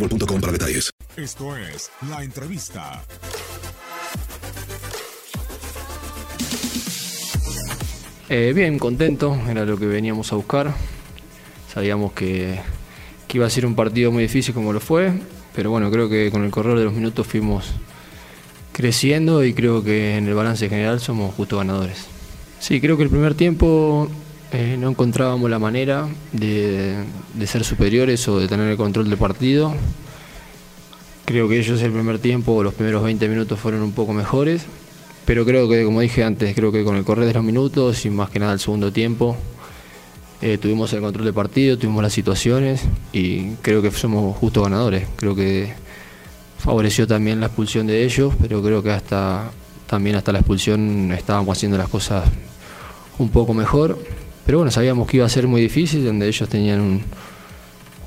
boostmobile.com para detalles. Esto es La Entrevista. Eh, bien, contento, era lo que veníamos a buscar. Sabíamos que, que iba a ser un partido muy difícil como lo fue, pero bueno, creo que con el correr de los minutos fuimos creciendo y creo que en el balance general somos justo ganadores. Sí, creo que el primer tiempo eh, no encontrábamos la manera de, ser superiores o de tener el control del partido. Creo que ellos el primer tiempo, los primeros 20 minutos fueron un poco mejores, pero creo que, como dije antes, creo que con el correr de los minutos y más que nada el segundo tiempo, eh, tuvimos el control del partido, tuvimos las situaciones y creo que somos justo ganadores. Creo que favoreció también la expulsión de ellos, pero creo que hasta también hasta la expulsión estábamos haciendo las cosas un poco mejor. Pero bueno, sabíamos que iba a ser muy difícil, donde ellos tenían un,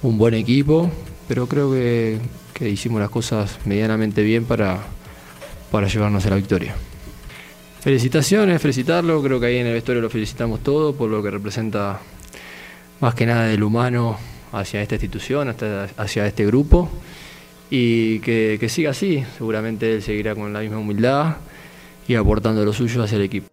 un buen equipo, pero creo que, que hicimos las cosas medianamente bien para, para llevarnos a la victoria. Felicitaciones, felicitarlo, creo que ahí en el vestuario lo felicitamos todo por lo que representa más que nada del humano hacia esta institución, hasta hacia este grupo y que, que siga así, seguramente él seguirá con la misma humildad y aportando lo suyo hacia el equipo.